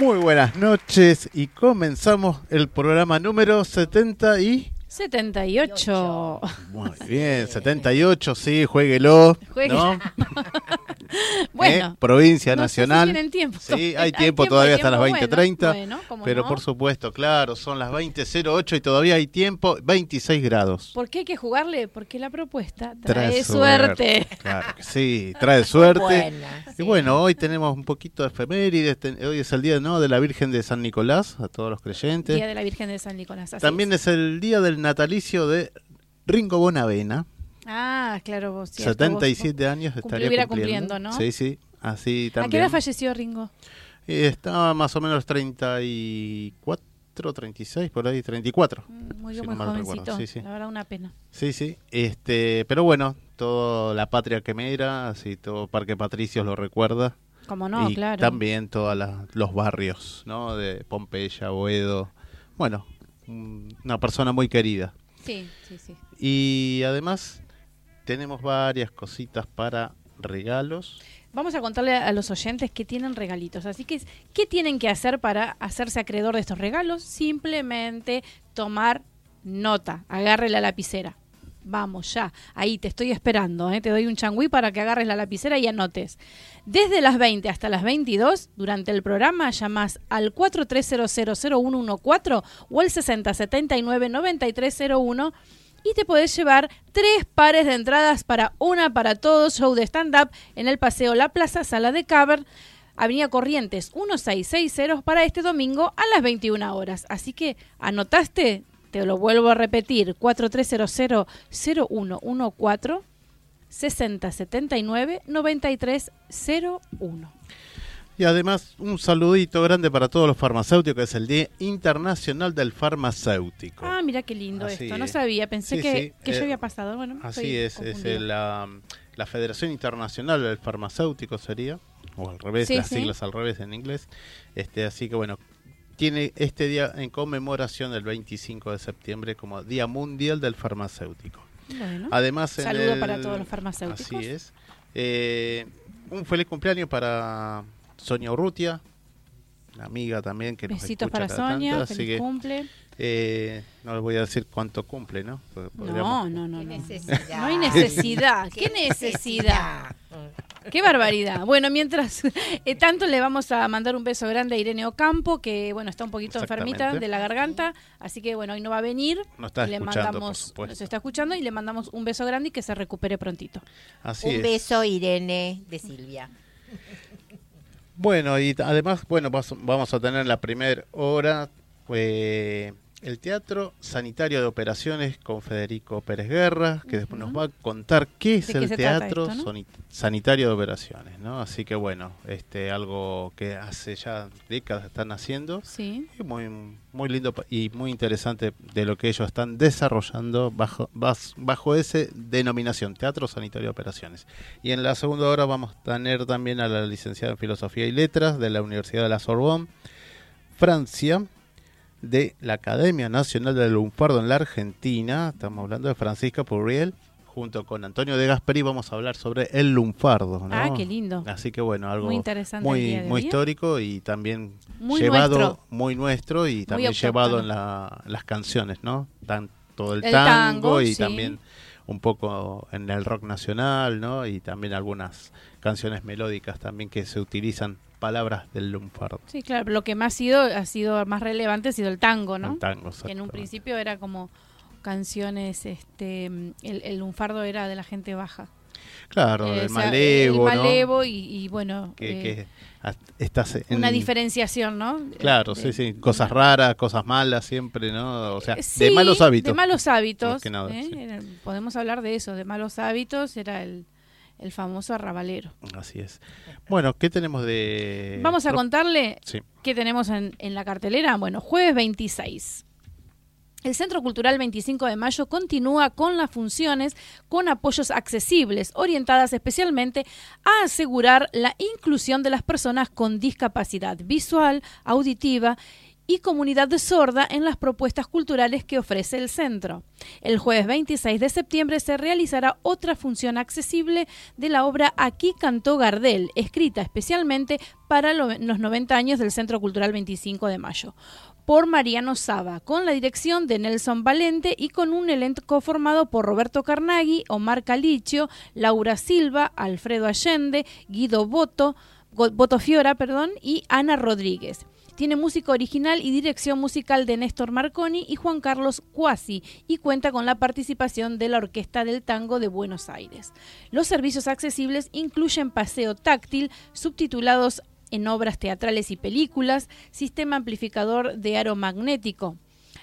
Muy buenas noches y comenzamos el programa número 70 y... 78. Muy bien, 78, sí, jueguelo. ¿no? bueno, ¿Eh? provincia nacional. Si tienen tiempo. Sí, hay, tiempo, todavía hasta las 20:30. pero por supuesto, claro, son las 20:08 y todavía hay tiempo, 26 grados. ¿Por qué hay que jugarle? Porque la propuesta trae, suerte. Claro que sí, trae suerte. y bueno, hoy tenemos un poquito de efemérides. Hoy es el día ¿no? de la Virgen de San Nicolás, a todos los creyentes. Día de la Virgen de San Nicolás. También es. el día del natalicio de Ringo Bonavena. Ah, claro, vos. 77 años estaría cumpliendo. ¿no? Sí, sí, así también. ¿A qué edad falleció Ringo? estaba más o menos 34, 36, por ahí, 34. Mm, muy, muy jovencito, sí, sí. la verdad una pena. Sí, sí, este, pero bueno, toda la patria quemera, así todo Parque Patricios lo recuerda. Como no, y claro. También todos los barrios, ¿no? De Pompeya, Boedo. Bueno, una persona muy querida. Sí, sí, sí. Y además tenemos varias cositas para regalos. Vamos a contarle a los oyentes que tienen regalitos. Así que, ¿qué tienen que hacer para hacerse acreedor de estos regalos? Simplemente tomar nota, agarre la lapicera. Vamos, ya, ahí te estoy esperando, ¿eh? te doy un changüí para que agarres la lapicera y anotes. Desde las 20 hasta las 22, durante el programa, llamas al 43000114 o al 6079-9301 y te podés llevar tres pares de entradas para una para todos, show de stand-up en el Paseo La Plaza, Sala de Caber, Avenida Corrientes 1660 para este domingo a las 21 horas. Así que anotaste, te lo vuelvo a repetir, 4300-0114 6079-9301. Y además un saludito grande para todos los farmacéuticos, que es el Día Internacional del Farmacéutico. Ah, mira qué lindo esto, no sabía, pensé que, que yo eh, había pasado. Bueno, así es, es la, la, Federación Internacional del Farmacéutico sería, o al revés, las siglas al revés en inglés. Este, así que bueno, tiene este día en conmemoración del 25 de septiembre como Día Mundial del Farmacéutico. Bueno, Además, saludo para todos los farmacéuticos. Así es. Eh, un feliz cumpleaños para Sonia Urrutia, una amiga también que nos Besitos para Sonia, feliz cumple. Eh, no les voy a decir cuánto cumple, ¿no? No, no, no, no. No hay necesidad. ¿Qué necesidad? Qué barbaridad. Bueno, mientras eh, tanto le vamos a mandar un beso grande a Irene Ocampo, que bueno, está un poquito enfermita de la garganta, así que bueno, hoy no va a venir. Nos está le mandamos, nos está escuchando y le mandamos un beso grande y que se recupere prontito. Así un beso Irene de Silvia. Bueno, y además, bueno, vamos a tener la primera hora eh, el Teatro Sanitario de Operaciones con Federico Pérez Guerra, que después nos va a contar qué es el Teatro Sanitario de Operaciones, ¿no? Así que bueno, este algo que hace ya décadas están haciendo. Sí. Y muy muy lindo y muy interesante de lo que ellos están desarrollando bajo bajo esa denominación, Teatro Sanitario de Operaciones. Y en la segunda hora vamos a tener también a la licenciada en Filosofía y Letras de la Universidad de la Sorbonne, Francia de la Academia Nacional del Lunfardo en la Argentina. Estamos hablando de Francisca Purriel. Junto con Antonio de Gasperi vamos a hablar sobre el lunfardo. Ah, qué lindo. Así que bueno, algo muy, interesante muy, muy histórico y también llevado, muy nuestro y también llevado en las canciones, ¿no? Tanto el, tango, y también un poco en el rock nacional, ¿no? Y también algunas canciones melódicas también que se utilizan palabras del lunfardo. Sí, claro, lo que más ha sido, ha sido más relevante ha sido el tango, ¿no? El tango, que en un principio era como canciones, este, el, lunfardo era de la gente baja. Claro, el malevo, el malevo y, bueno, que, eh, una diferenciación, ¿no? Claro, sí, sí, cosas raras, cosas malas siempre, ¿no? O sea, eh, de malos hábitos. De malos hábitos. ¿eh? Podemos hablar de eso, de malos hábitos, era el, el famoso arrabalero. Así es. Bueno, ¿qué tenemos de...? Vamos a contarle qué tenemos en, en la cartelera. Bueno, jueves 26. El Centro Cultural 25 de Mayo continúa con las funciones con apoyos accesibles, orientadas especialmente a asegurar la inclusión de las personas con discapacidad visual, auditiva y comunidad de sorda en las propuestas culturales que ofrece el centro. El jueves 26 de septiembre se realizará otra función accesible de la obra Aquí cantó Gardel, escrita especialmente para los 90 años del Centro Cultural 25 de Mayo por Mariano Saba, con la dirección de Nelson Valente y con un elenco formado por Roberto Carnaghi, Omar Calicio, Laura Silva, Alfredo Allende, Guido Boto, Boto Fiora, perdón, y Ana Rodríguez. Tiene música original y dirección musical de Néstor Marconi y Juan Carlos Cuasi y cuenta con la participación de la Orquesta del Tango de Buenos Aires. Los servicios accesibles incluyen paseo táctil, subtitulados en obras teatrales y películas, sistema amplificador de aro magnético.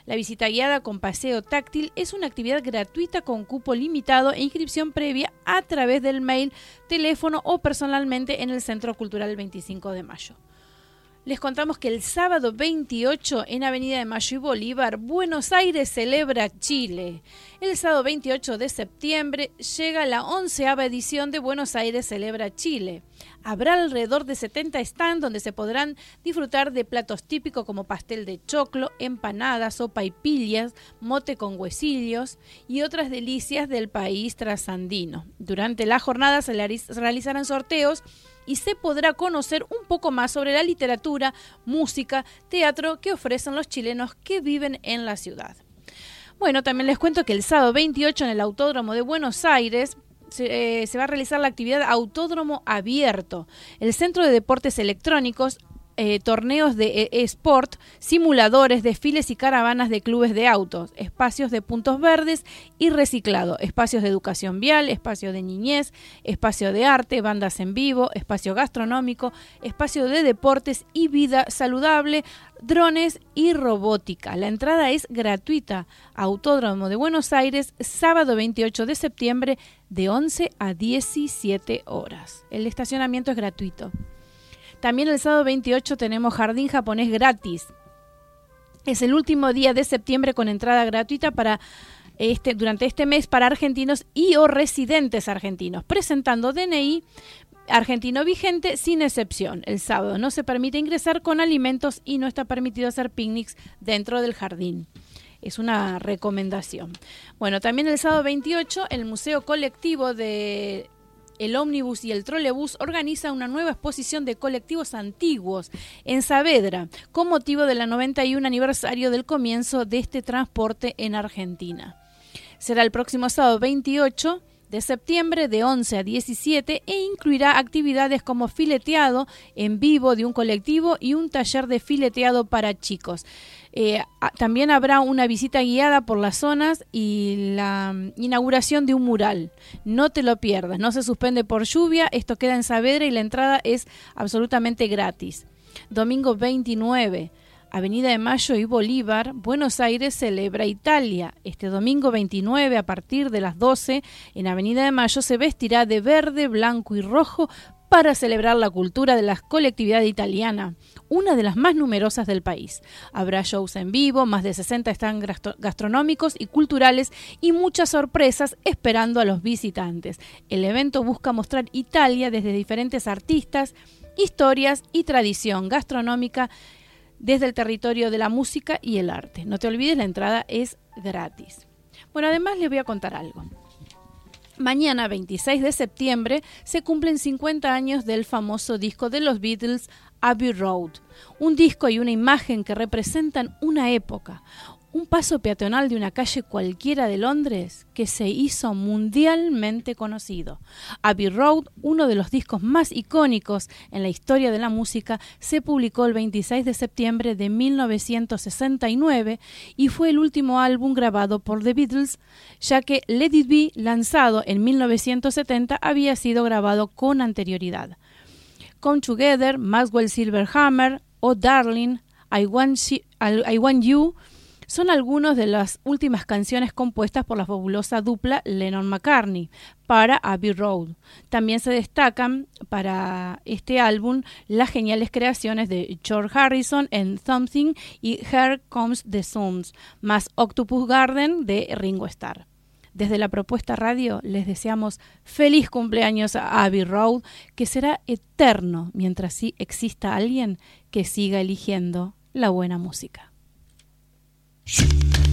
La visita guiada con paseo táctil es una actividad gratuita con cupo limitado e inscripción previa a través del mail, teléfono o personalmente en el Centro Cultural 25 de Mayo les contamos que el sábado 28 en Avenida de Mayo y Bolívar, Buenos Aires celebra Chile. El sábado 28 de septiembre llega la onceava edición de Buenos Aires celebra Chile. Habrá alrededor de 70 stands donde se podrán disfrutar de platos típicos como pastel de choclo, empanadas, sopa y pillas, mote con huesillos y otras delicias del país trasandino. Durante la jornada se realizarán sorteos y se podrá conocer un poco más sobre la literatura, música, teatro que ofrecen los chilenos que viven en la ciudad. Bueno, también les cuento que el sábado 28 en el Autódromo de Buenos Aires se, eh, se, va a realizar la actividad Autódromo Abierto. El Centro de Deportes Electrónicos eh, torneos de esport, simuladores, desfiles y caravanas de clubes de autos, espacios de puntos verdes y reciclado, espacios de educación vial, espacio de niñez, espacio de arte, bandas en vivo, espacio gastronómico, espacio de deportes y vida saludable, drones y robótica. La entrada es gratuita. Autódromo de Buenos Aires, sábado 28 de septiembre de 11 a 17 horas. El estacionamiento es gratuito. También el sábado 28 tenemos Jardín Japonés gratis. Es el último día de septiembre con entrada gratuita para este, durante este mes para argentinos y o residentes argentinos, presentando DNI argentino vigente sin excepción. El sábado no se permite ingresar con alimentos y no está permitido hacer picnics dentro del jardín. Es una recomendación. Bueno, también el sábado 28 el Museo Colectivo de el ómnibus y el trolebús organizan una nueva exposición de colectivos antiguos en Saavedra, con motivo del 91 aniversario del comienzo de este transporte en Argentina. Será el próximo sábado 28 de septiembre de 11 a 17 e incluirá actividades como fileteado en vivo de un colectivo y un taller de fileteado para chicos. Eh, también habrá una visita guiada por las zonas y la mm, inauguración de un mural. No te lo pierdas, no se suspende por lluvia, esto queda en Saavedra y la entrada es absolutamente gratis. Domingo 29 Avenida de Mayo y Bolívar, Buenos Aires celebra Italia. Este domingo 29 a partir de las 12 en Avenida de Mayo se vestirá de verde, blanco y rojo para celebrar la cultura de la colectividad italiana, una de las más numerosas del país. Habrá shows en vivo, más de 60 están gastronómicos y culturales y muchas sorpresas esperando a los visitantes. El evento busca mostrar Italia desde diferentes artistas, historias y tradición gastronómica desde el territorio de la música y el arte. No te olvides, la entrada es gratis. Bueno, además les voy a contar algo. Mañana, 26 de septiembre, se cumplen 50 años del famoso disco de los Beatles, Abbey Road, un disco y una imagen que representan una época, un paso peatonal de una calle cualquiera de Londres que se hizo mundialmente conocido. Abbey Road, uno de los discos más icónicos en la historia de la música, se publicó el 26 de septiembre de 1969 y fue el último álbum grabado por The Beatles, ya que Let It Be, lanzado en 1970, había sido grabado con anterioridad. Come Together, Maxwell Silverhammer, Oh Darling, I Want, I Want You, son algunas de las últimas canciones compuestas por la fabulosa dupla Lennon-McCartney para Abbey Road. También se destacan para este álbum las geniales creaciones de George Harrison en Something y Here Comes the Suns, más Octopus Garden de Ringo Starr. Desde la propuesta radio les deseamos feliz cumpleaños a Abbey Road, que será eterno mientras sí exista alguien que siga eligiendo la buena música. Shoot.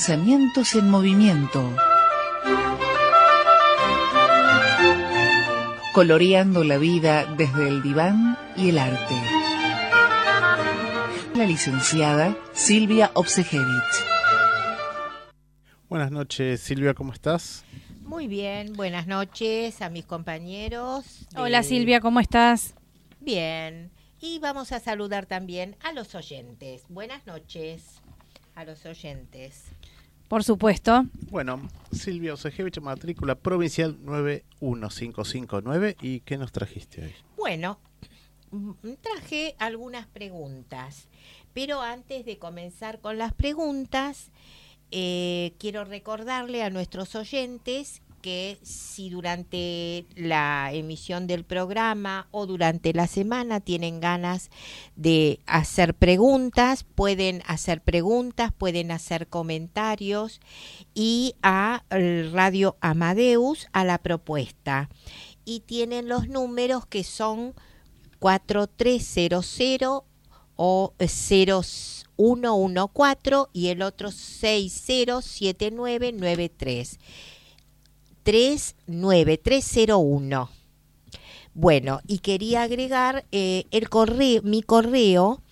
Pensamientos en movimiento. Coloreando la vida desde el diván y el arte. La licenciada Silvia Obsejevich. Buenas noches, Silvia, ¿cómo estás? Muy bien, buenas noches a mis compañeros. Hola Silvia, ¿cómo estás? Bien, y vamos a saludar también a los oyentes. Buenas noches a los oyentes. Por supuesto. Bueno, Silvia Osejevich, matrícula provincial 91559. ¿Y qué nos trajiste hoy? Bueno, traje algunas preguntas, pero antes de comenzar con las preguntas, eh, quiero recordarle a nuestros oyentes que si durante la emisión del programa o durante la semana tienen ganas de hacer preguntas, pueden hacer preguntas, pueden hacer comentarios y a Radio Amadeus a la propuesta. Y tienen los números que son 4300 o 0114 y el otro 607993. 39301. Bueno, y quería agregar eh, el correo, mi correo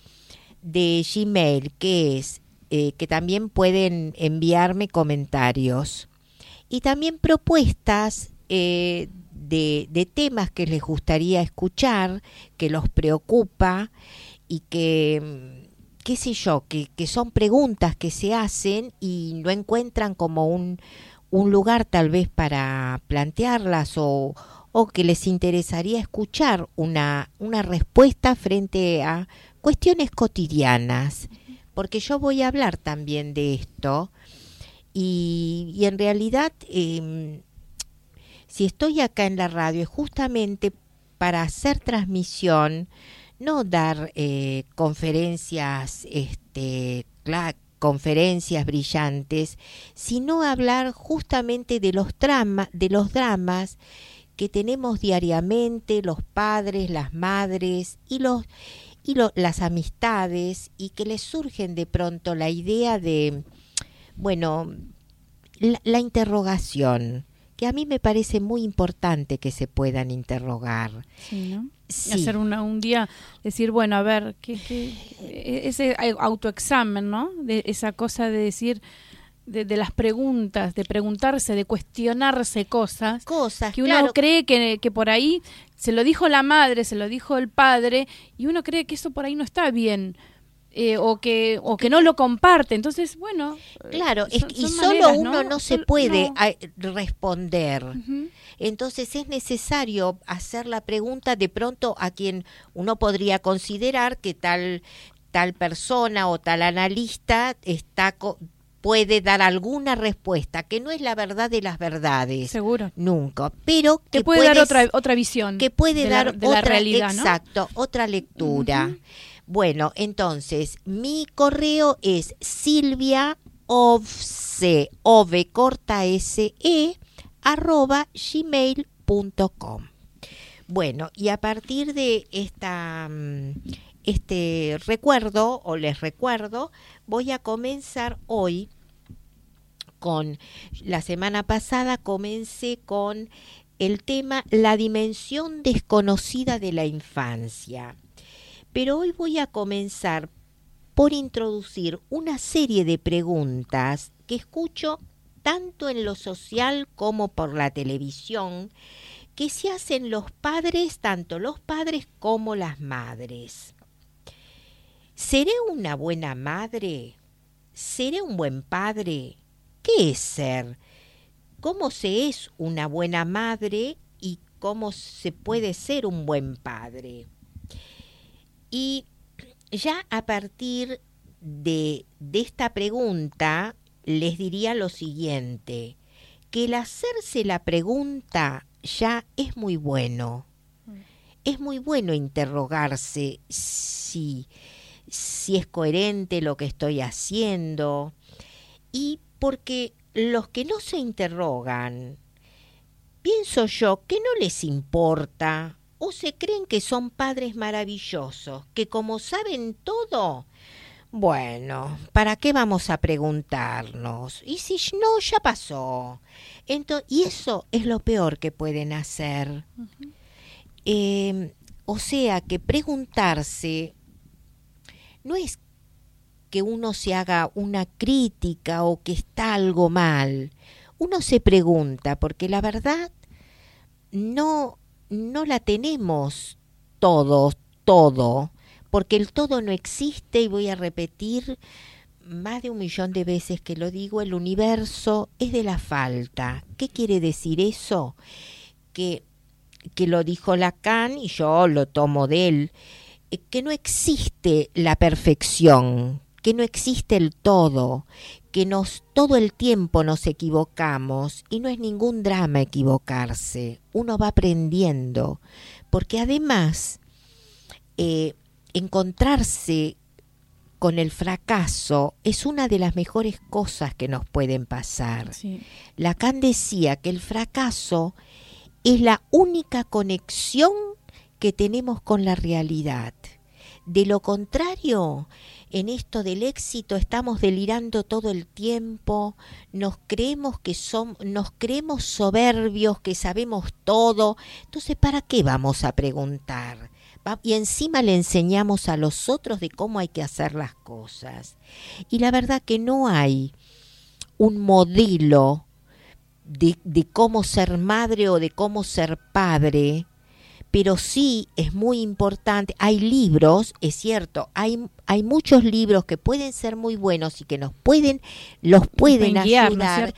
de Gmail, que es eh, que también pueden enviarme comentarios y también propuestas eh, de, de, temas que les gustaría escuchar, que los preocupa y que, qué sé yo, que, que son preguntas que se hacen y no encuentran como un, un lugar tal vez para plantearlas o, o que les interesaría escuchar una, una respuesta frente a cuestiones cotidianas, porque yo voy a hablar también de esto y, y en realidad eh, si estoy acá en la radio es justamente para hacer transmisión, no dar eh, conferencias este, conferencias brillantes, sino hablar justamente de los, de los dramas que tenemos diariamente los padres, las madres y los y las amistades y que les surgen de pronto la idea de bueno la interrogación que a mí me parece muy importante que se puedan interrogar. Sí, ¿no? Hacer una, un día, decir, bueno, a ver, ¿qué, e, ese autoexamen, ¿no? De esa cosa de decir, de, las preguntas, de preguntarse, de cuestionarse cosas. Cosas, Que uno cree que, que por ahí se lo dijo la madre, se lo dijo el padre, y uno cree que eso por ahí no está bien eh, o que o que no lo comparte. Entonces bueno claro y solo uno no, se puede responder. Entonces es necesario hacer la pregunta de pronto a quien uno podría considerar que tal tal persona o tal analista está puede dar alguna respuesta que no es la verdad de las verdades. Seguro. Nunca pero que, puede dar otra otra visión que puede dar de otra realidad exacto otra lectura bueno, entonces, mi correo es silvia ove corta s e, arroba gmail.com. Bueno, y a partir de esta, mm, este recuerdo, o les recuerdo, voy a comenzar hoy con, la semana pasada comencé con el tema La dimensión desconocida de la infancia. Pero hoy voy a comenzar por introducir una serie de preguntas que escucho tanto en lo social como por la televisión, que se hacen los padres, tanto los padres como las madres. ¿Seré una buena madre? ¿Seré un buen padre? ¿Qué es ser? ¿Cómo se es una buena madre y cómo se puede ser un buen padre? Y ya a partir de, esta pregunta les diría lo siguiente, que el hacerse la pregunta ya es muy bueno. Es muy bueno interrogarse si, si es coherente lo que estoy haciendo y porque los que no se interrogan, pienso yo que no les importa o se creen que son padres maravillosos, que como saben todo, Bueno, ¿para qué vamos a preguntarnos? Y si no, ya pasó. Entonces, y eso es lo peor que pueden hacer. Em, o sea, que preguntarse no es que uno se haga una crítica o que está algo mal. Uno se pregunta, porque la verdad no, no la tenemos todos, todo porque el todo no existe y voy a repetir más de un millón de veces que lo digo, el universo es de la falta. ¿Qué quiere decir eso? Que, que lo dijo Lacan y yo lo tomo de él, eh, que no existe la perfección, que no existe el todo, que nos todo el tiempo nos equivocamos y no es ningún drama equivocarse. Uno va aprendiendo, porque además eh, encontrarse con el fracaso es una de las mejores cosas que nos pueden pasar. Lacan decía que el fracaso es la única conexión que tenemos con la realidad. De lo contrario, en esto del éxito estamos delirando todo el tiempo, nos creemos que nos creemos soberbios, que sabemos todo. Entonces, ¿para qué vamos a preguntar? y encima le enseñamos a los otros de cómo hay que hacer las cosas. Y la verdad que no hay un modelo de, de cómo ser madre o de cómo ser padre, pero sí es muy importante. Hay libros, es cierto, hay, hay muchos libros que pueden ser muy buenos y que nos pueden, los pueden, ayudar,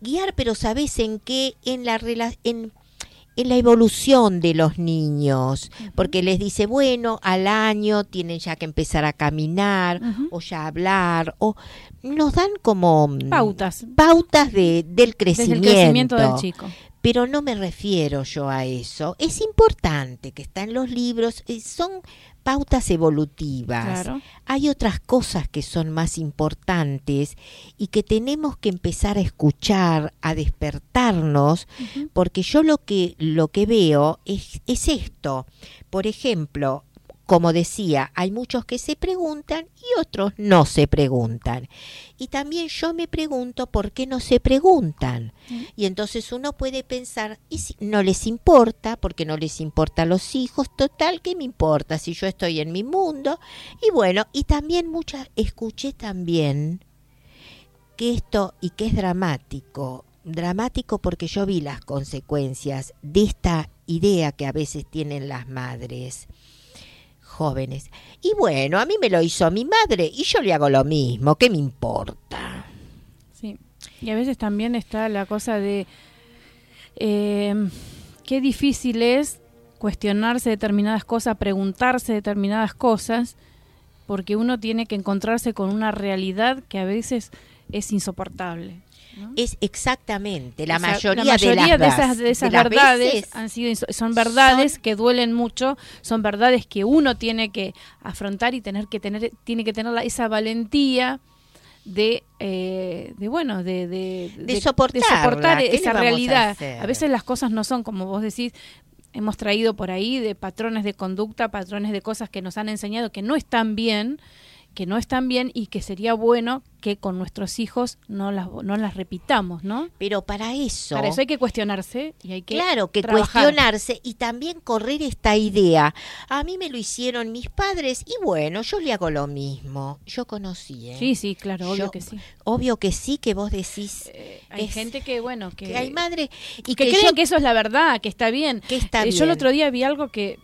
guiar, pero sabes en qué, en la en en la evolución de los niños, porque les dice, bueno, al año tienen ya que empezar a caminar o ya hablar, o nos dan como mm, pautas, pautas de, del crecimiento. crecimiento del chico. Pero no me refiero yo a eso. Es importante que está en los libros, eh, son pautas evolutivas. Hay otras cosas que son más importantes y que tenemos que empezar a escuchar, a despertarnos, porque yo lo que lo que veo es, es esto. Por ejemplo, como decía, hay muchos que se preguntan y otros no se preguntan. Y también yo me pregunto por qué no se preguntan. Mm. Y entonces uno puede pensar, y si no les importa, porque no les importa a los hijos, total, ¿qué me importa si yo estoy en mi mundo? Y bueno, y también muchas, escuché también que esto, y que es dramático, dramático porque yo vi las consecuencias de esta idea que a veces tienen las madres jóvenes. Y bueno, a mí me lo hizo mi madre y yo le hago lo mismo, ¿qué me importa? Sí, y a veces también está la cosa de eh, qué difícil es cuestionarse determinadas cosas, preguntarse determinadas cosas, porque uno tiene que encontrarse con una realidad que a veces es insoportable. Es exactamente la mayoría, de, esas, de esas verdades han sido son verdades que duelen mucho, son verdades que uno tiene que afrontar y tener que tener tiene que tener esa valentía de, eh, de bueno, de, de, soportar, esa realidad. A, veces las cosas no son como vos decís, hemos traído por ahí de patrones de conducta, patrones de cosas que nos han enseñado que no están bien, que no están bien y que sería bueno que con nuestros hijos no las, no las repitamos, ¿no? Pero para eso... Para eso hay que cuestionarse y hay que... Claro, que cuestionarse y también correr esta idea. A mí me lo hicieron mis padres y bueno, yo le hago lo mismo. Yo conocí, ¿eh? Sí, sí, claro, obvio que sí. Obvio que sí, que vos decís... Eh, hay gente que, bueno, que... hay madre... Y que, creen que eso es la verdad, que está bien. Que está bien. Eh, yo el otro día vi algo que,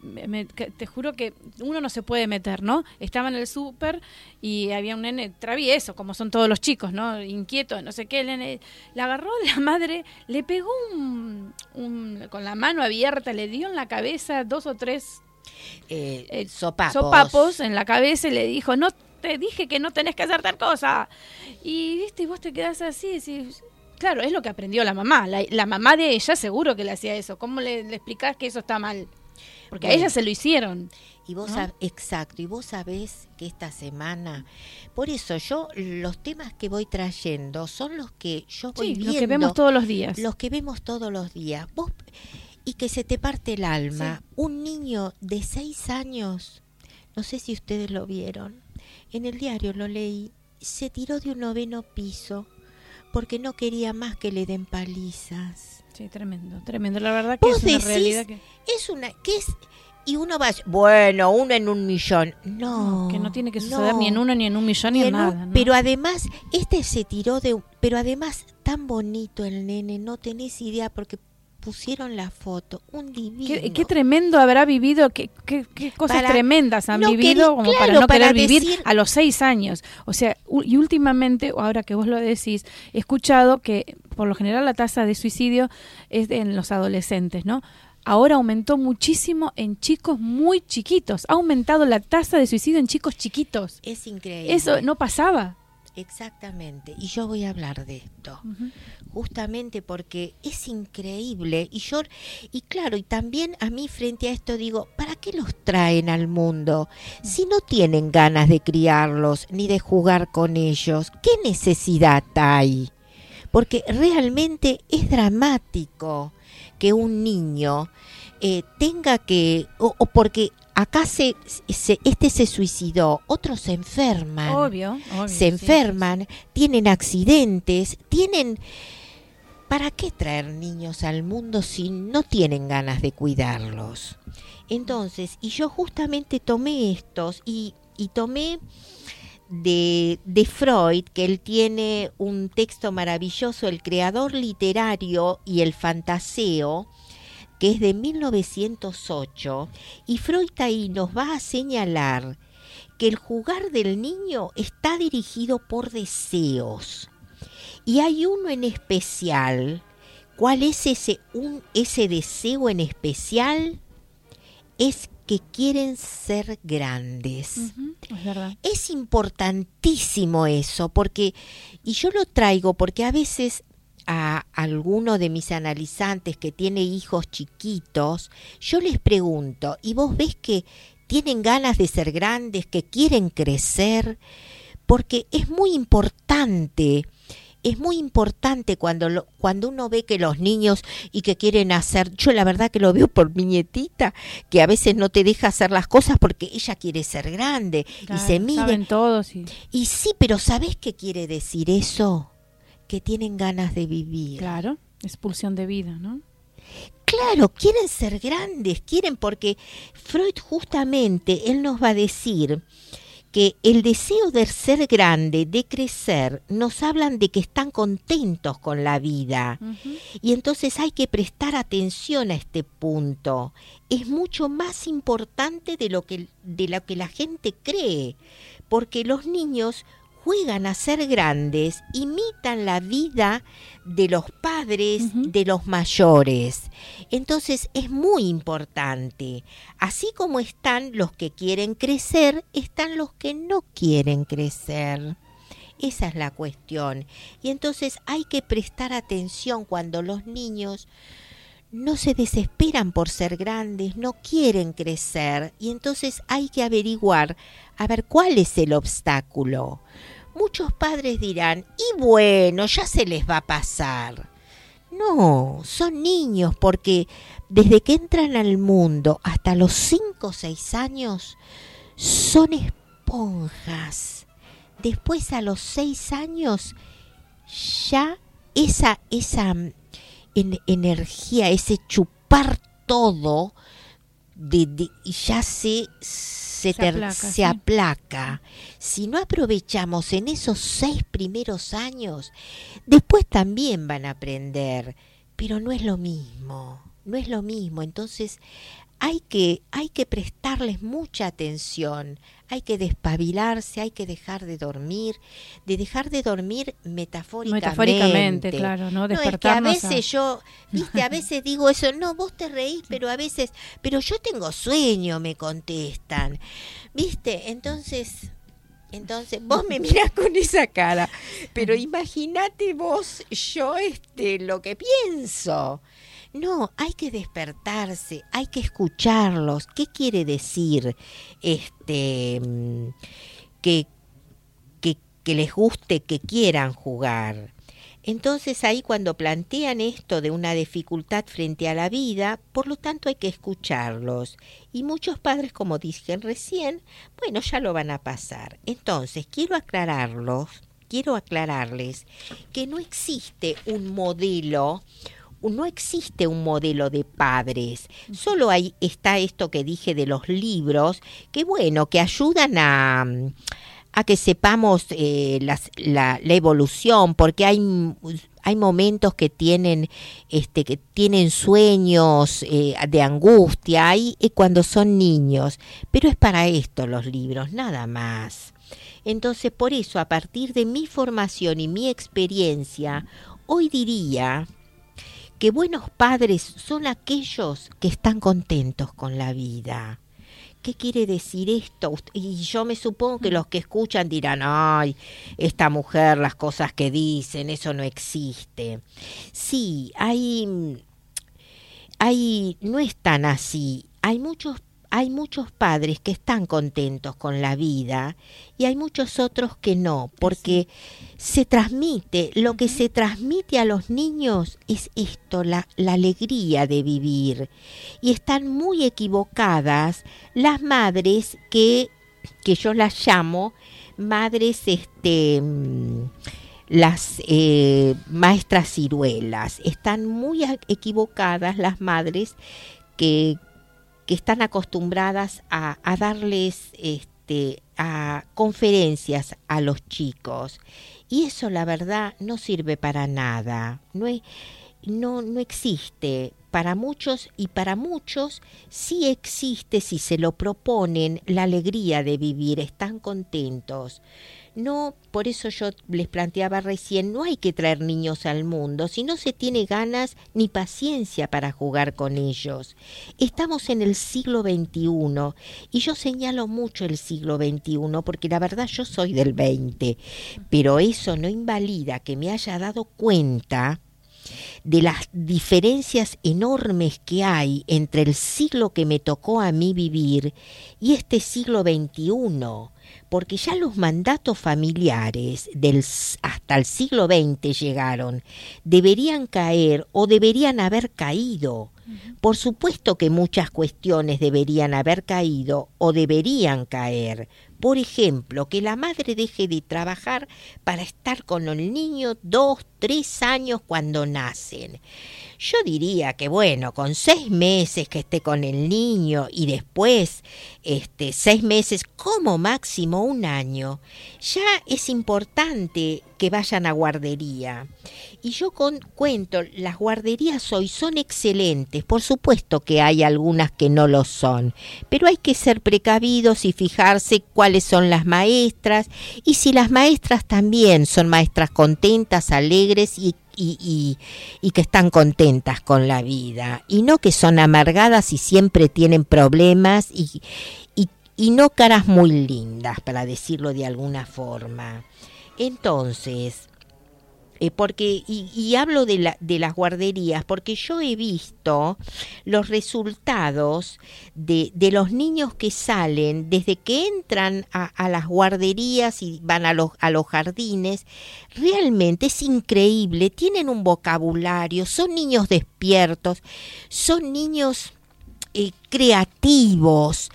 te juro que uno no se puede meter, ¿no? Estaba en el súper y había un nene travieso, como son todos los chicos, ¿no? Inquietos, no sé qué. Le, la agarró la madre, le pegó un, con la mano abierta, le dio en la cabeza dos o tres eh, eh, sopapos. sopapos en la cabeza y le dijo, no te dije que no tenés que hacer tal cosa. Y viste, y vos te quedás así, claro, es lo que aprendió la mamá. La, mamá de ella seguro que le hacía eso. ¿Cómo le, le explicás que eso está mal? Porque a ella se lo hicieron. Y vos exacto, y vos sabés que esta semana, por eso yo los temas que voy trayendo son los que yo voy viendo, los que vemos todos los días. Los que vemos todos los días. Vos y que se te parte el alma. Un niño de seis años, no sé si ustedes lo vieron, en el diario lo leí, se tiró de un noveno piso porque no quería más que le den palizas. Sí, tremendo, tremendo. La verdad que es una realidad que... Es una... que es y uno va bueno, uno en un millón. No. que no tiene que suceder ni en uno, ni en un millón, ni, en nada. Pero además, este se tiró de... Pero además, tan bonito el nene, no tenés idea, porque pusieron la foto, un divino. Qué, tremendo habrá vivido, qué, qué, cosas tremendas han vivido como para no querer vivir a los seis años. O sea, y últimamente, ahora que vos lo decís, he escuchado que por lo general la tasa de suicidio es en los adolescentes, ¿no? Ahora aumentó muchísimo en chicos muy chiquitos. Ha aumentado la tasa de suicidio en chicos chiquitos. Es increíble. Eso no pasaba. Exactamente, y yo voy a hablar de esto, justamente porque es increíble y yo y claro, y también a mí frente a esto digo, ¿para qué los traen al mundo si no tienen ganas de criarlos ni de jugar con ellos? ¿Qué necesidad hay? Porque realmente es dramático que un niño eh, tenga que, o, porque acá se, este se suicidó, otros se enferman, obvio, se enferman, tienen accidentes, tienen... ¿Para qué traer niños al mundo si no tienen ganas de cuidarlos? Entonces, y yo justamente tomé estos y, y tomé de, de, Freud, que él tiene un texto maravilloso, El creador literario y el fantaseo, que es de 1908, y Freud ahí nos va a señalar que el jugar del niño está dirigido por deseos. Y hay uno en especial. ¿Cuál es ese, un, ese deseo en especial? Es que quieren ser grandes. es, es importantísimo eso, porque, y yo lo traigo porque a veces a alguno de mis analizantes que tiene hijos chiquitos, yo les pregunto, ¿y vos ves que tienen ganas de ser grandes, que quieren crecer? Porque es muy importante, es muy importante cuando, lo, cuando uno ve que los niños y que quieren hacer, yo la verdad que lo veo por mi nietita, que a veces no te deja hacer las cosas porque ella quiere ser grande y se mide. todos. Y... y sí, pero ¿sabes qué quiere decir eso? Que tienen ganas de vivir. Claro, expulsión de vida, ¿no? Claro, quieren ser grandes, quieren porque Freud justamente, él nos va a decir que el deseo de ser grande, de crecer, nos hablan de que están contentos con la vida. Y entonces hay que prestar atención a este punto. Es mucho más importante de lo que, de lo que la gente cree, porque los niños juegan a ser grandes, imitan la vida de los padres, de los mayores. Entonces es muy importante. Así como están los que quieren crecer, están los que no quieren crecer. Esa es la cuestión. Y entonces hay que prestar atención cuando los niños no se desesperan por ser grandes, no quieren crecer. Y entonces hay que averiguar a ver cuál es el obstáculo muchos padres dirán, y bueno, ya se les va a pasar. No, son niños porque desde que entran al mundo hasta los 5 o 6 años son esponjas. Después a los 6 años ya esa, esa mm, energía, ese chupar todo, de, ya se se, aplaca, Si no aprovechamos en esos seis primeros años, después también van a aprender, pero no es lo mismo, no es lo mismo. Entonces hay que, hay que prestarles mucha atención, hay que despabilarse, hay que dejar de dormir, de dejar de dormir metafóricamente. Metafóricamente, claro, ¿no? no es que a veces yo, viste, a veces digo eso, no, vos te reís, pero a veces, pero yo tengo sueño, me contestan, viste, entonces... Entonces, vos me mirás con esa cara, pero imagínate vos, yo, este, lo que pienso. No, hay que despertarse, hay que escucharlos. ¿Qué quiere decir este que, que, que les guste, que quieran jugar? Entonces ahí cuando plantean esto de una dificultad frente a la vida, por lo tanto hay que escucharlos. Y muchos padres, como dije recién, bueno, ya lo van a pasar. Entonces, quiero aclararlos, quiero aclararles que no existe un modelo no existe un modelo de padres. Solo hay, está esto que dije de los libros, que bueno, que ayudan a, a que sepamos eh, la, evolución, porque hay, hay momentos que tienen, este, que tienen sueños eh, de angustia, eh, cuando son niños, pero es para esto los libros, nada más. Entonces, por eso, a partir de mi formación y mi experiencia, hoy diría que buenos padres son aquellos que están contentos con la vida. ¿Qué quiere decir esto? Y yo me supongo que los que escuchan dirán, ay, esta mujer, las cosas que dicen, eso no existe. Sí, hay, hay, no es tan así. Hay muchos hay muchos padres que están contentos con la vida y hay muchos otros que no, porque se transmite, lo que se transmite a los niños es esto, la, la alegría de vivir. Y están muy equivocadas las madres que, que yo las llamo madres, este mm, las eh, maestras ciruelas. Están muy equivocadas las madres que, que están acostumbradas a, darles este, a conferencias a los chicos. Y eso la verdad no sirve para nada. No, no, no existe. Para muchos y para muchos sí existe si se lo proponen la alegría de vivir, están contentos. No, por eso yo les planteaba recién, no hay que traer niños al mundo si no se tiene ganas ni paciencia para jugar con ellos. Estamos en el siglo XXI y yo señalo mucho el siglo XXI porque la verdad yo soy del XX, pero eso no invalida que me haya dado cuenta de las diferencias enormes que hay entre el siglo que me tocó a mí vivir y este siglo XXI porque ya los mandatos familiares del, hasta el siglo XX llegaron, deberían caer o deberían haber caído. Por supuesto que muchas cuestiones deberían haber caído o deberían caer. Por ejemplo, que la madre deje de trabajar para estar con el niño dos, tres años cuando nacen. Yo diría que bueno, con seis meses que esté con el niño y después este, seis meses como máximo un año, ya es importante que vayan a guardería. Y yo con, cuento, las guarderías hoy son excelentes, por supuesto que hay algunas que no lo son, pero hay que ser precavidos y fijarse cuáles son las maestras y si las maestras también son maestras contentas, alegres y y, que están contentas con la vida y no que son amargadas y siempre tienen problemas y no caras muy lindas, para decirlo de alguna forma. Entonces, eh, porque, y, hablo de, la, de las guarderías, porque yo he visto los resultados de, los niños que salen desde que entran a, las guarderías y van a los, a los jardines, realmente es increíble, tienen un vocabulario, son niños despiertos, son niños eh, creativos,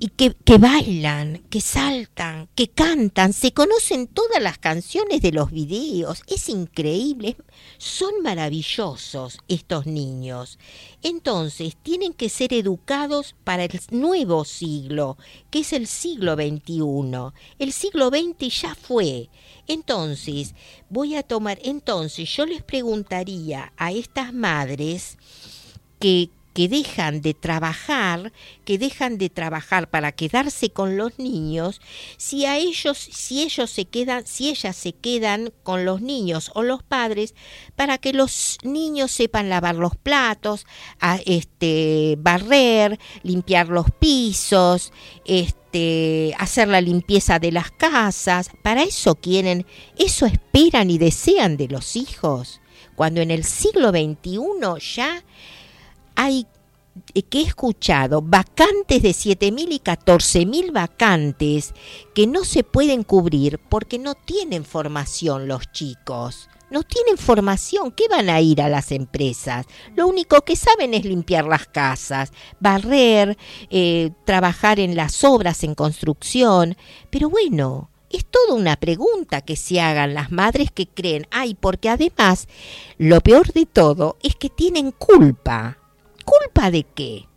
y que, que, bailan, que saltan, que cantan, se conocen todas las canciones de los videos, es increíble, son maravillosos estos niños. Entonces, tienen que ser educados para el nuevo siglo, que es el siglo XXI. El siglo XX ya fue. Entonces, voy a tomar, entonces yo les preguntaría a estas madres que, que dejan de trabajar, que dejan de trabajar para quedarse con los niños, si a ellos, si ellos se quedan, si ellas se quedan con los niños o los padres, para que los niños sepan lavar los platos, a, este, barrer, limpiar los pisos, este, hacer la limpieza de las casas, para eso quieren, eso esperan y desean de los hijos, cuando en el siglo XXI ya hay eh, que he escuchado vacantes de 7.000 y 14.000 vacantes que no se pueden cubrir porque no tienen formación los chicos. no tienen formación, ¿qué van a ir a las empresas? Lo único que saben es limpiar las casas, barrer, eh, trabajar en las obras, en construcción. Pero bueno, es toda una pregunta que se hagan las madres que creen, ay, porque además lo peor de todo es que tienen culpa. ¿Culpa de qué?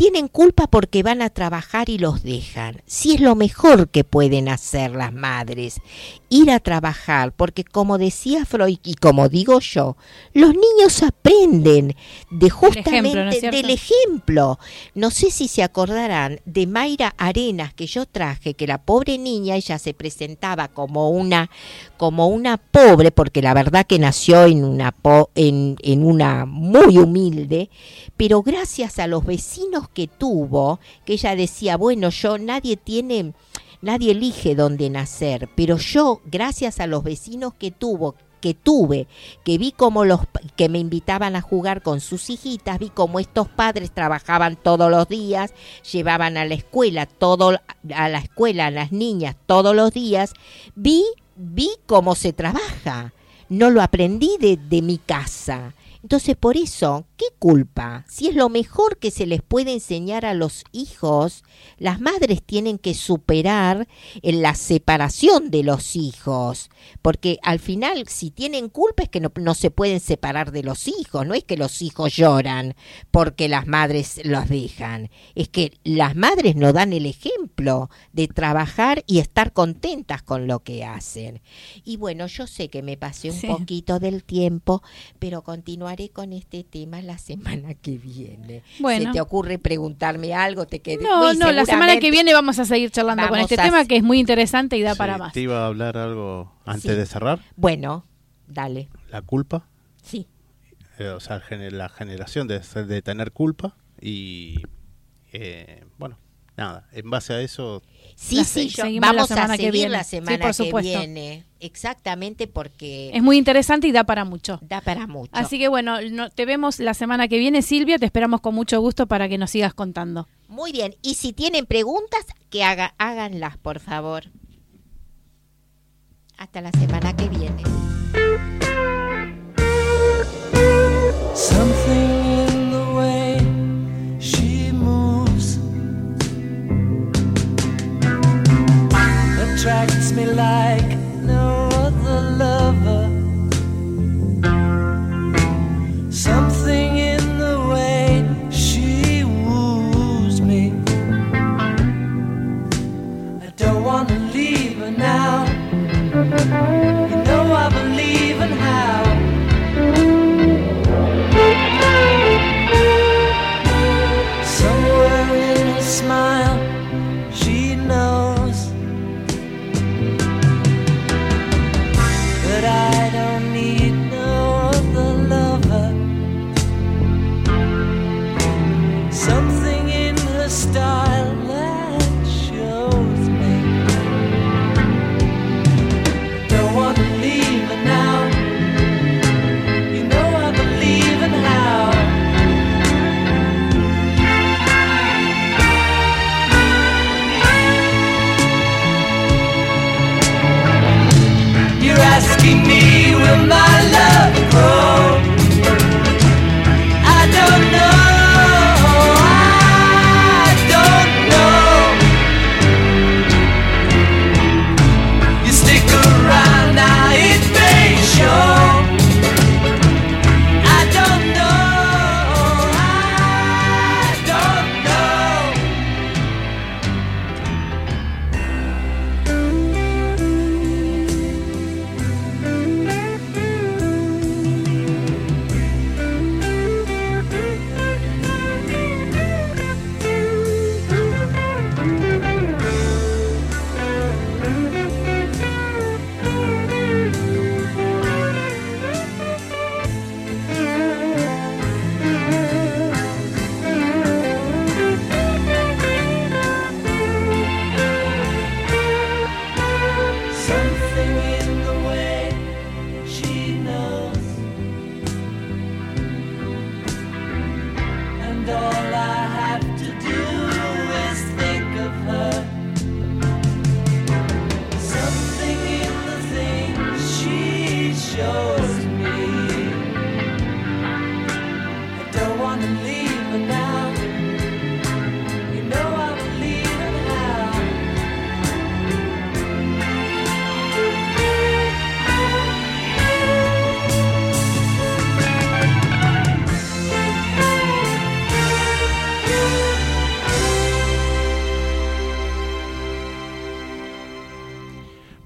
Tienen culpa porque van a trabajar y los dejan. Si es lo mejor que pueden hacer las madres, ir a trabajar, porque como decía Freud y como digo yo, los niños aprenden de justamente del ejemplo. No sé si se acordarán de Mayra Arenas que yo traje, que la pobre niña ella se presentaba como una como una pobre, porque la verdad que nació en una en, en una muy humilde, pero gracias a los vecinos que tuvo, que ella decía, bueno, yo nadie tiene, nadie elige dónde nacer, pero yo, gracias a los vecinos que tuvo, que tuve, que vi como los que me invitaban a jugar con sus hijitas, vi como estos padres trabajaban todos los días, llevaban a la escuela todo a la escuela a las niñas todos los días, vi vi cómo se trabaja. No lo aprendí de, de mi casa. Entonces, por eso, ¿qué culpa? Si es lo mejor que se les puede enseñar a los hijos, las madres tienen que superar en la separación de los hijos, porque al final, si tienen culpa es que no, no se pueden separar de los hijos, no es que los hijos lloran porque las madres los dejan, es que las madres no dan el ejemplo de trabajar y estar contentas con lo que hacen. Y bueno, yo sé que me pasé un poquito del tiempo, pero continuar haré con este tema la semana que viene. Bueno. ¿Se te ocurre preguntarme algo? Te quedé, no, no, la semana que viene vamos a seguir charlando con este tema que es muy interesante y da para más. ¿Te iba a hablar algo antes de cerrar? Bueno, dale. ¿La culpa? Sí. Eh, o sea, la generación de, de tener culpa y, eh, bueno, nada, en base a eso Sí, sí, vamos a seguir la semana que viene. Exactamente porque... Es muy interesante y da para mucho. Da para mucho. Así que bueno, te vemos la semana que viene, Silvia. Te esperamos con mucho gusto para que nos sigas contando. Muy bien. Y si tienen preguntas, que haga, háganlas, por favor. Hasta la semana que viene. Attracts me like no other lover. Me, will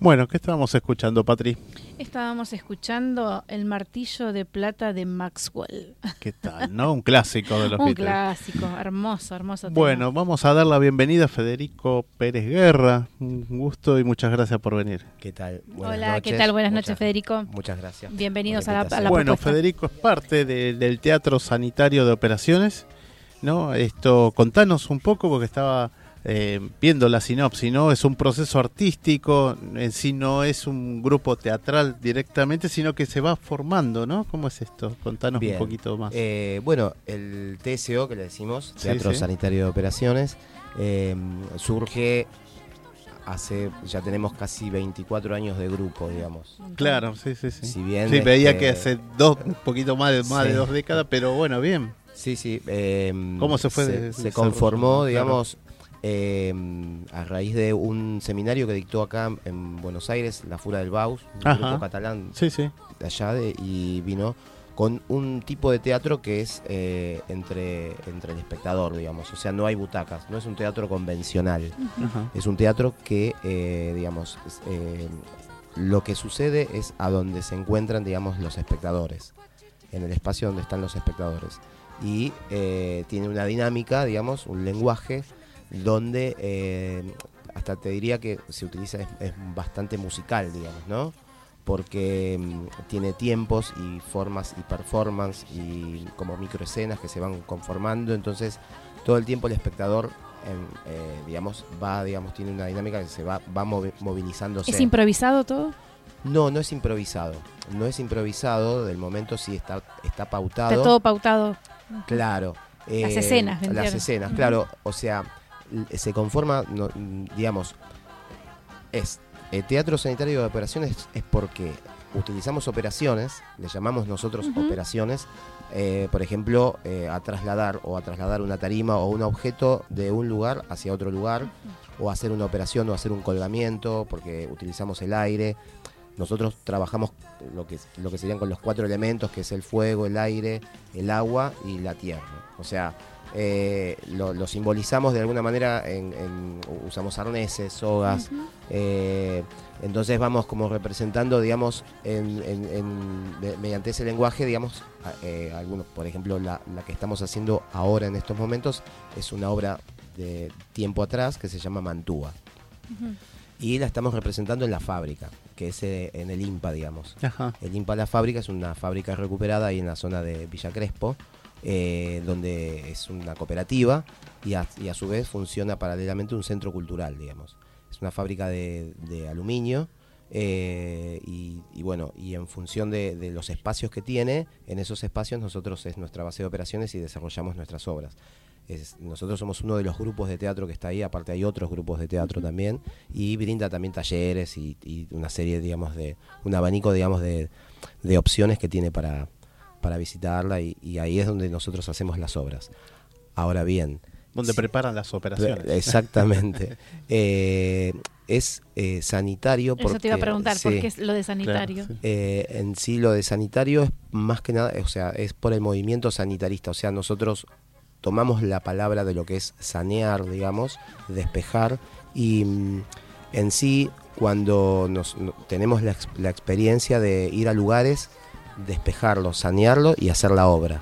Bueno, ¿qué estábamos escuchando, Patri? Estábamos escuchando El martillo de plata de Maxwell. ¿Qué tal, no? Un clásico de los Un clásico, hermoso, hermoso. Bueno, vamos a dar la bienvenida a Federico Pérez Guerra. Un gusto y muchas gracias por venir. ¿Qué tal? Hola, ¿qué tal? Buenas noches, Federico. Muchas gracias. Bienvenidos a la, a Bueno, Federico es parte del Teatro Sanitario de Operaciones. ¿no? Esto, contanos un poco porque estaba eh, viendo la sinopsis, ¿no? Es un proceso artístico, en sí no es un grupo teatral directamente, sino que se va formando, ¿no? ¿Cómo es esto? Contanos un poquito más. Eh, bueno, el TSO que le decimos, Teatro Sanitario de Operaciones, eh, surge hace, ya tenemos casi 24 años de grupo, digamos. Claro, sí, sí, sí. Si bien sí, veía este que hace dos, un poquito más de, más de dos décadas, pero bueno, bien. Sí, sí. ¿Cómo se fue? Se, conformó, digamos, Em, a raíz de un seminario que dictó acá en Buenos Aires, la Fura del Baus, un grupo catalán de allá, de, y vino con un tipo de teatro que es eh, entre, entre el espectador, digamos. O sea, no hay butacas, no es un teatro convencional. Es un teatro que, eh, digamos, eh, lo que sucede es a donde se encuentran, digamos, los espectadores, en el espacio donde están los espectadores. Y tiene una dinámica, digamos, un lenguaje donde eh, hasta te diría que se utiliza, es, bastante musical, digamos, ¿no? Porque mm, tiene tiempos y formas y performance y como microescenas que se van conformando, entonces todo el tiempo el espectador eh, digamos, va, digamos, tiene una dinámica que se va, va movilizándose. ¿Es improvisado todo? No, no es improvisado. No es improvisado, del momento sí está, está pautado. Está todo pautado. Claro. las eh, escenas, Las escenas, claro. O sea, se conforma, digamos, es el teatro sanitario de operaciones es porque utilizamos operaciones, le llamamos nosotros operaciones, eh, por ejemplo, eh, a trasladar o a trasladar una tarima o un objeto de un lugar hacia otro lugar, o hacer una operación o hacer un colgamiento, porque utilizamos el aire. Nosotros trabajamos lo que, lo que serían con los cuatro elementos, que es el fuego, el aire, el agua y la tierra. O sea, eh, lo, simbolizamos de alguna manera, en, usamos arneses, sogas, eh, entonces vamos como representando, digamos, mediante ese lenguaje, digamos, eh, algunos, por ejemplo, la, que estamos haciendo ahora en estos momentos es una obra de tiempo atrás que se llama Mantúa. Y la estamos representando en la fábrica, que es en el IMPA, digamos. El IMPA La Fábrica es una fábrica recuperada ahí en la zona de Villa Crespo. Eh, donde es una cooperativa y a, su vez funciona paralelamente un centro cultural, digamos. Es una fábrica de, aluminio eh, y, bueno, y en función de, los espacios que tiene, en esos espacios nosotros es nuestra base de operaciones y desarrollamos nuestras obras. nosotros somos uno de los grupos de teatro que está ahí, aparte hay otros grupos de teatro también, y brinda también talleres y, una serie, digamos, de, un abanico, digamos, de opciones que tiene para, para visitarla y, ahí es donde nosotros hacemos las obras. Ahora bien... Donde preparan las operaciones. Exactamente. Eh, es eh, sanitario porque... Eso te iba a preguntar, ¿por qué es lo de sanitario? Eh, en sí lo de sanitario es más que nada, o sea, es por el movimiento sanitarista, o sea, nosotros tomamos la palabra de lo que es sanear, digamos, despejar, y mm, en sí cuando nos, tenemos la, la experiencia de ir a lugares despejarlo, sanearlo y hacer la obra.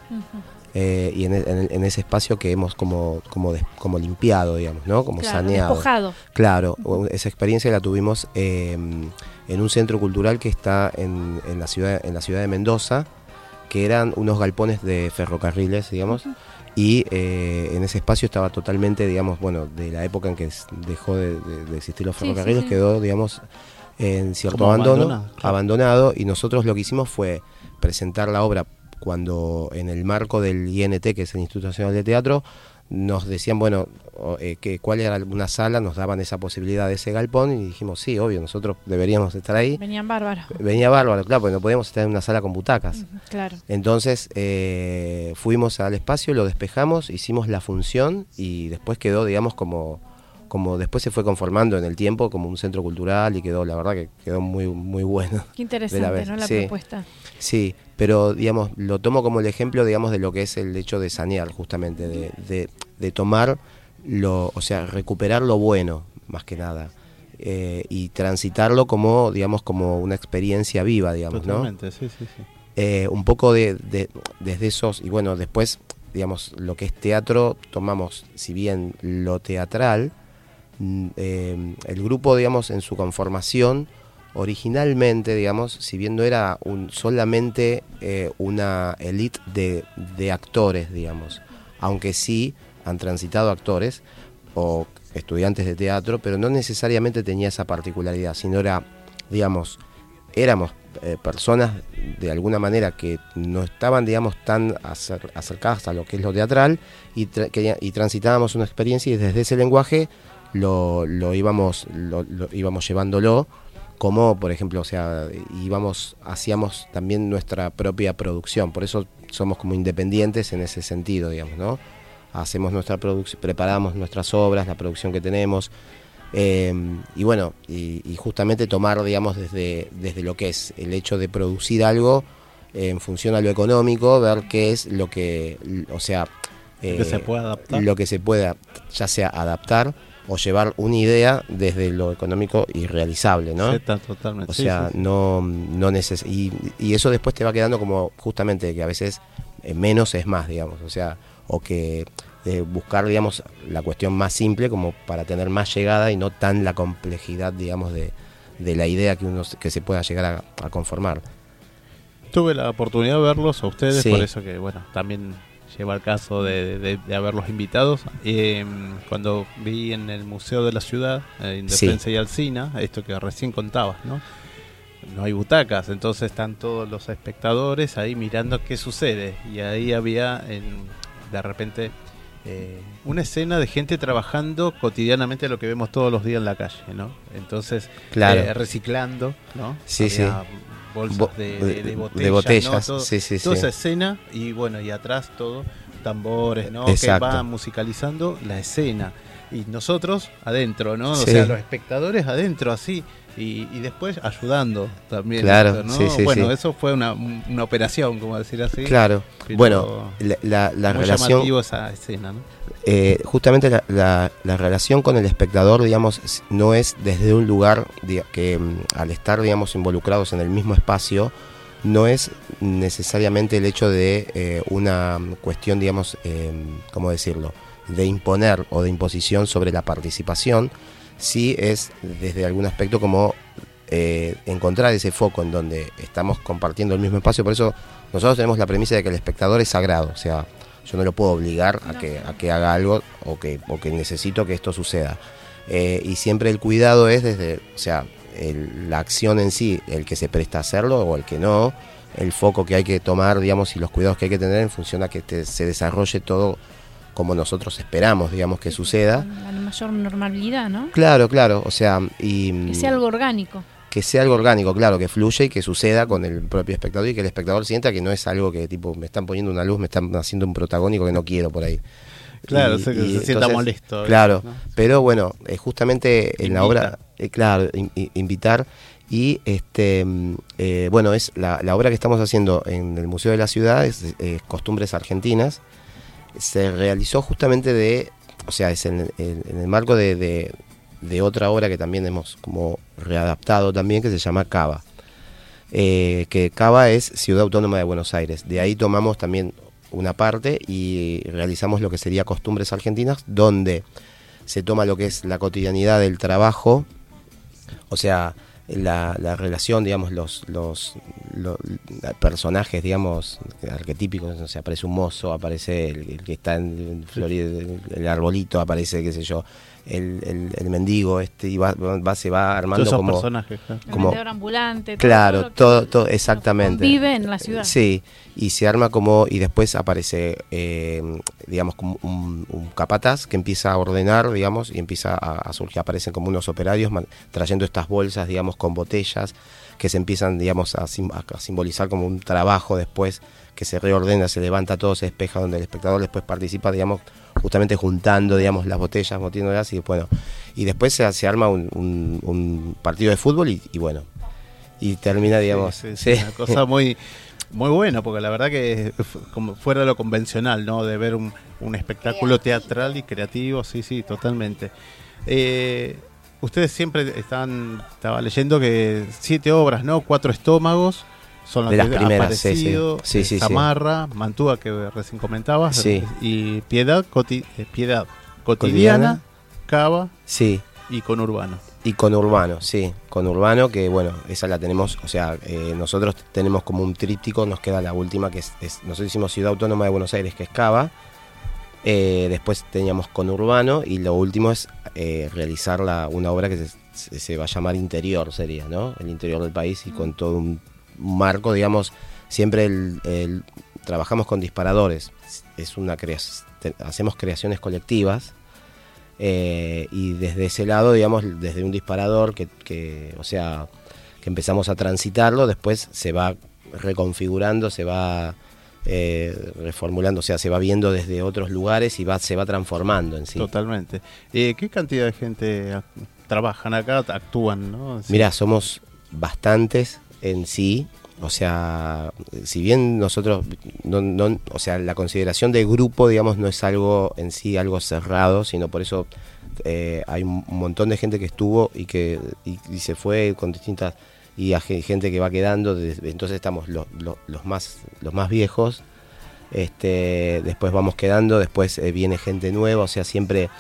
Eh, y en, ese espacio que hemos como, como, como limpiado, digamos, ¿no? Como saneado. Despojado. Claro, esa experiencia la tuvimos em, en un centro cultural que está en, la ciudad, en la ciudad de Mendoza, que eran unos galpones de ferrocarriles, digamos. Y eh, en ese espacio estaba totalmente, digamos, bueno, de la época en que dejó de, existir los ferrocarriles, quedó, digamos, en cierto abandono, abandonado, y nosotros lo que hicimos fue presentar la obra cuando en el marco del INT, que es el Instituto Nacional de Teatro, nos decían, bueno, eh, que cuál era una sala, nos daban esa posibilidad de ese galpón y dijimos, sí, obvio, nosotros deberíamos estar ahí. Venían bárbaros. Venía bárbaro, claro, porque no podíamos estar en una sala con butacas. claro. Entonces eh, fuimos al espacio, lo despejamos, hicimos la función y después quedó, digamos, como como después se fue conformando en el tiempo como un centro cultural y quedó, la verdad que quedó muy, muy bueno. Qué interesante, ¿no? La propuesta. Sí, pero digamos, lo tomo como el ejemplo, digamos, de lo que es el hecho de sanear, justamente, de, de, tomar lo, o sea, recuperar lo bueno, más que nada. eh, y transitarlo como, digamos, como una experiencia viva, digamos, ¿no? Sí, sí, sí. Eh, un poco de, desde esos, y bueno, después, digamos, lo que es teatro, tomamos, si bien lo teatral, eh, el grupo, digamos, en su conformación, originalmente, digamos, si bien no era un, solamente una elite de, de actores, digamos, aunque sí han transitado actores, o estudiantes de teatro, pero no necesariamente tenía esa particularidad, sino era, digamos, éramos eh, personas de alguna manera que no estaban, digamos, tan acercadas a lo que es lo teatral y, y transitábamos una experiencia y desde ese lenguaje lo, lo íbamos, lo, íbamos llevándolo como por ejemplo, o sea, íbamos, hacíamos también nuestra propia producción, por eso somos como independientes en ese sentido, digamos, ¿no? hacemos nuestra producción, preparamos nuestras obras, la producción que tenemos. Eh, y bueno, y, justamente tomar, digamos, desde, desde lo que es el hecho de producir algo en función a lo económico, ver qué es lo que, o sea, lo que se eh, puede adaptar. Lo que se pueda, ya sea adaptar o llevar una idea desde lo económico y realizable, ¿no? totalmente. O sea, no, no neces y, y, eso después te va quedando como justamente que a veces eh, menos es más, digamos. O sea, o que eh, buscar, digamos, la cuestión más simple como para tener más llegada y no tan la complejidad, digamos, de, de la idea que uno que se pueda llegar a, conformar. Tuve la oportunidad de verlos a ustedes, por eso que, bueno, también lleva el caso de, de, haberlos invitados. Em, cuando vi en el Museo de la Ciudad, en Independencia y Alcina, esto que recién contabas, ¿no? No hay butacas, entonces están todos los espectadores ahí mirando qué sucede. Y ahí había en, de repente eh, una escena de gente trabajando cotidianamente lo que vemos todos los días en la calle, ¿no? Entonces, eh, reciclando, ¿no? Sí, sí. Bolsas de, botellas, sí, sí, toda esa escena y bueno, y atrás todo, tambores, ¿no? Que van musicalizando la escena. Y nosotros adentro, ¿no? O sea, los espectadores adentro, así y, después ayudando también. Claro, bueno, eso fue una, una, operación, como decir así. Claro, bueno, la, la, relación... esa escena, eh, justamente la, la, relación con el espectador, digamos, no es desde un lugar que mm, al estar, digamos, involucrados en el mismo espacio, no es necesariamente el hecho de eh, una cuestión, digamos, eh, ¿cómo decirlo?, de imponer o de imposición sobre la participación, sí es desde algún aspecto como eh, encontrar ese foco en donde estamos compartiendo el mismo espacio. Por eso nosotros tenemos la premisa de que el espectador es sagrado. O sea, yo no lo puedo obligar a que, a que haga algo o que, o que necesito que esto suceda. Y siempre el cuidado es desde, o sea, la acción en sí, el que se presta a hacerlo o el que no, el foco que hay que tomar, digamos, y los cuidados que hay que tener en función a que se desarrolle todo como nosotros esperamos, digamos, que suceda. La mayor normalidad, ¿no? Claro, claro, o sea, y... Que sea algo orgánico. Que sea algo orgánico, claro, que fluya y que suceda con el propio espectador y que el espectador sienta que no es algo que, tipo, me están poniendo una luz, me están haciendo un protagónico que no quiero por ahí. Claro, que se sienta molesto. Claro, pero bueno, eh, justamente en la obra, eh, claro, invitar y este eh, bueno, es la, la, obra que estamos haciendo en el Museo de la Ciudad, es Costumbres Argentinas, se realizó justamente de, o sea, es en, el marco de, de, otra obra que también hemos como readaptado también, que se llama Cava. Eh, que Cava es Ciudad Autónoma de Buenos Aires. De ahí tomamos también una parte y realizamos lo que sería Costumbres Argentinas, donde se toma lo que es la cotidianidad del trabajo, o sea, la, la relación, digamos, los, los, personajes, digamos, arquetípicos, o sea, aparece un mozo, aparece el, que está en Florida, el, arbolito, aparece, qué sé yo, el, el, mendigo, este, y va, va, se va armando como... personajes, como ambulante. Claro, todo, todo, exactamente. Vive en la ciudad. Sí, y se arma como, y después aparece, eh, digamos, como un, capataz que empieza a ordenar, digamos, y empieza a, surgir, aparecen como unos operarios trayendo estas bolsas, digamos, con botellas, que se empiezan, digamos, a, simbolizar como un trabajo después, que se reordena, se levanta todo, se despeja, donde el espectador después participa, digamos, justamente juntando, digamos, las botellas, motiéndolas, y bueno, y después se, se arma un, partido de fútbol y, bueno, y termina, digamos, una cosa muy muy buena, porque la verdad que como fuera de lo convencional, ¿no? De ver un, espectáculo teatral y creativo, sí, sí, totalmente. Eh, ustedes siempre están, estaba leyendo que siete obras, ¿no? Cuatro estómagos son las, de las que primeras, aparecido, sí, sí. Samarra, Mantúa que recién comentabas, y Piedad, eh, Piedad cotidiana, Cava, sí, y con Urbano. Y con Urbano, sí, con Urbano, que bueno, esa la tenemos, o sea, eh, nosotros tenemos como un tríptico, nos queda la última, que es, nosotros hicimos Ciudad Autónoma de Buenos Aires, que es Cava, eh, después teníamos con Urbano, y lo último es eh, realizar la, una obra que se, va a llamar Interior, sería, ¿no? El interior del país y con todo un marco, digamos, siempre el, trabajamos con disparadores, es una creación, hacemos creaciones colectivas, eh, y desde ese lado, digamos, desde un disparador que, o sea, que empezamos a transitarlo, después se va reconfigurando, se va eh, reformulando, o sea, se va viendo desde otros lugares y va, se va transformando en sí. Totalmente. Eh, ¿Qué cantidad de gente trabajan acá, actúan? ¿no? Mira, somos bastantes en sí. O sea, si bien nosotros, no, o sea, la consideración de grupo, digamos, no es algo en sí algo cerrado, sino por eso eh, hay un montón de gente que estuvo y que y, se fue con distintas y hay gente que va quedando. Entonces estamos los, los, más los más viejos, este, después vamos quedando, después eh, viene gente nueva, o sea, siempre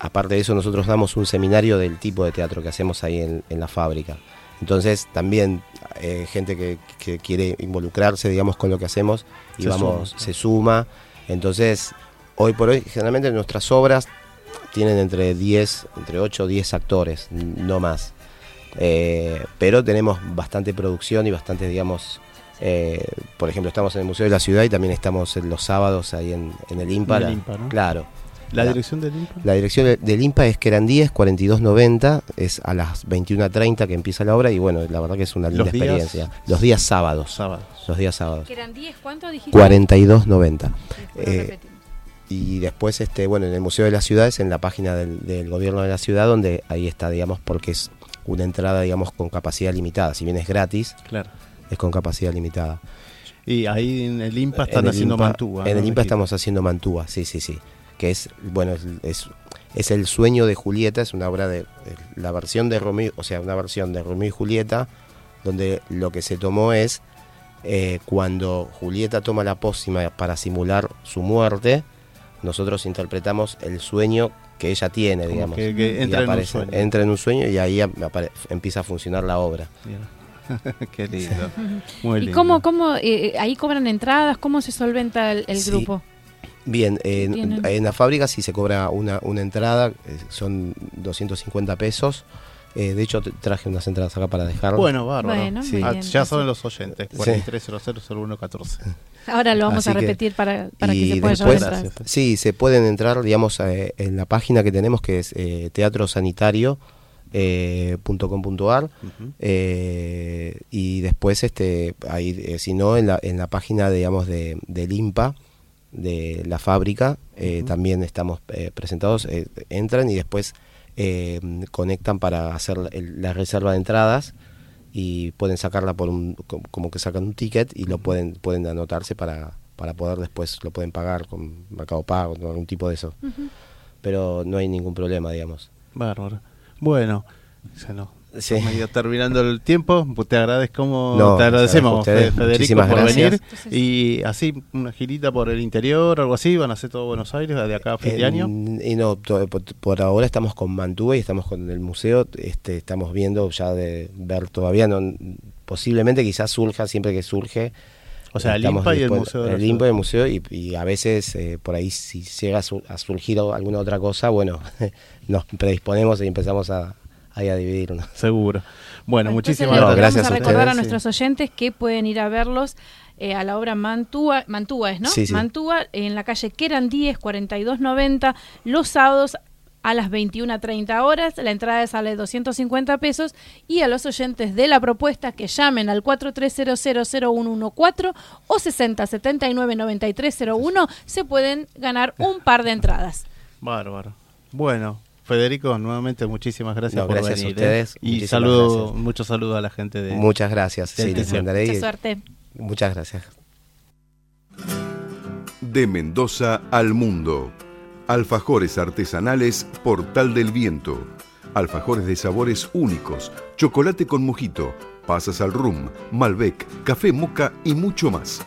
aparte de eso nosotros damos un seminario del tipo de teatro que hacemos ahí en, en la fábrica. Entonces también eh, gente que, quiere involucrarse, digamos, con lo que hacemos y se vamos, suma. se suma. Entonces, hoy por hoy, generalmente nuestras obras tienen entre 10, entre 8 o 10 actores, no más. Eh, pero tenemos bastante producción y bastante, digamos, eh, por ejemplo, estamos en el Museo de la Ciudad y también estamos los sábados ahí en, el IMPA. Claro. ¿La, dirección del IMPA? La dirección del IMPA es Querandíes 4290, es a las 21.30 que empieza la obra y bueno, la verdad que es una linda experiencia. Los días sábados. Sábados. Los días sábados. ¿Querandíes cuánto dijiste? 4290. Eh, y después, este bueno, en el Museo de las Ciudades, en la página del, gobierno de la ciudad, donde ahí está, digamos, porque es una entrada, digamos, con capacidad limitada. Si bien es gratis, claro. es con capacidad limitada. Y ahí en el IMPA están haciendo mantúa. En el IMPA estamos haciendo mantúa, sí, sí, sí que es, bueno, es, es, El sueño de Julieta, es una obra de, la versión de Romeo, o sea, una versión de Romeo y Julieta, donde lo que se tomó es eh, cuando Julieta toma la pócima para simular su muerte, nosotros interpretamos el sueño que ella tiene, digamos. Que, entra, en un sueño. entra en un sueño y ahí empieza a funcionar la obra. Qué lindo. Muy lindo. ¿Y cómo, cómo eh, ahí cobran entradas? ¿Cómo se solventa el, grupo? Bien, en, la fábrica sí se cobra una, una entrada, eh, son 250 pesos. Eh, de hecho, traje unas entradas acá para dejar. Bueno, bárbaro. Ah, ya saben los oyentes, 43000114. Ahora lo vamos a repetir para, para que se puedan llevar Sí, se pueden entrar, digamos, eh, en la página que tenemos que es teatrosanitario.com.ar y después, este ahí si no, en la, en la página, digamos, de, del IMPA, de la fábrica, eh, también estamos eh, presentados, eh, entran y después conectan para hacer la, reserva de entradas y pueden sacarla por un, como que sacan un ticket y lo pueden, pueden anotarse para, para poder después, lo pueden pagar con Mercado Pago, con algún tipo de eso. Pero no hay ningún problema, digamos. Bárbaro. Bueno, no, Sí. Medio terminando el tiempo, pues te agradezco, te agradecemos Federico por venir y así una girita por el interior, algo así, van a hacer todo Buenos Aires de acá a fin de año. Y no, por, ahora estamos con Mantúa y estamos con el museo, este, estamos viendo ya de ver todavía, no, posiblemente quizás surja siempre que surge. O sea, el IMPA y el museo. El IMPA y el museo y, a veces eh, por ahí si llega a surgir alguna otra cosa, bueno, nos predisponemos y empezamos a, ahí a dividirnos. Seguro. Bueno, muchísimas gracias. Vamos a, recordar a nuestros oyentes que pueden ir a verlos eh, a la obra Mantúa, Mantúa es, ¿no? Sí, Mantúa en la calle Querandíes 4290 los sábados a las 21.30 horas. La entrada sale 250 pesos y a los oyentes de la propuesta que llamen al 43000114 o 60799301 se pueden ganar un par de entradas. Bárbaro. Bueno, Federico, nuevamente muchísimas gracias por gracias venir. A ¿eh? ustedes. Y saludo, mucho saludo a la gente de. Muchas gracias. Sí, Mucha suerte. Muchas gracias. De Mendoza al mundo. Alfajores artesanales Portal del Viento. alfajores de sabores únicos, chocolate con mojito, pasas al rum, Malbec, café moca y mucho más.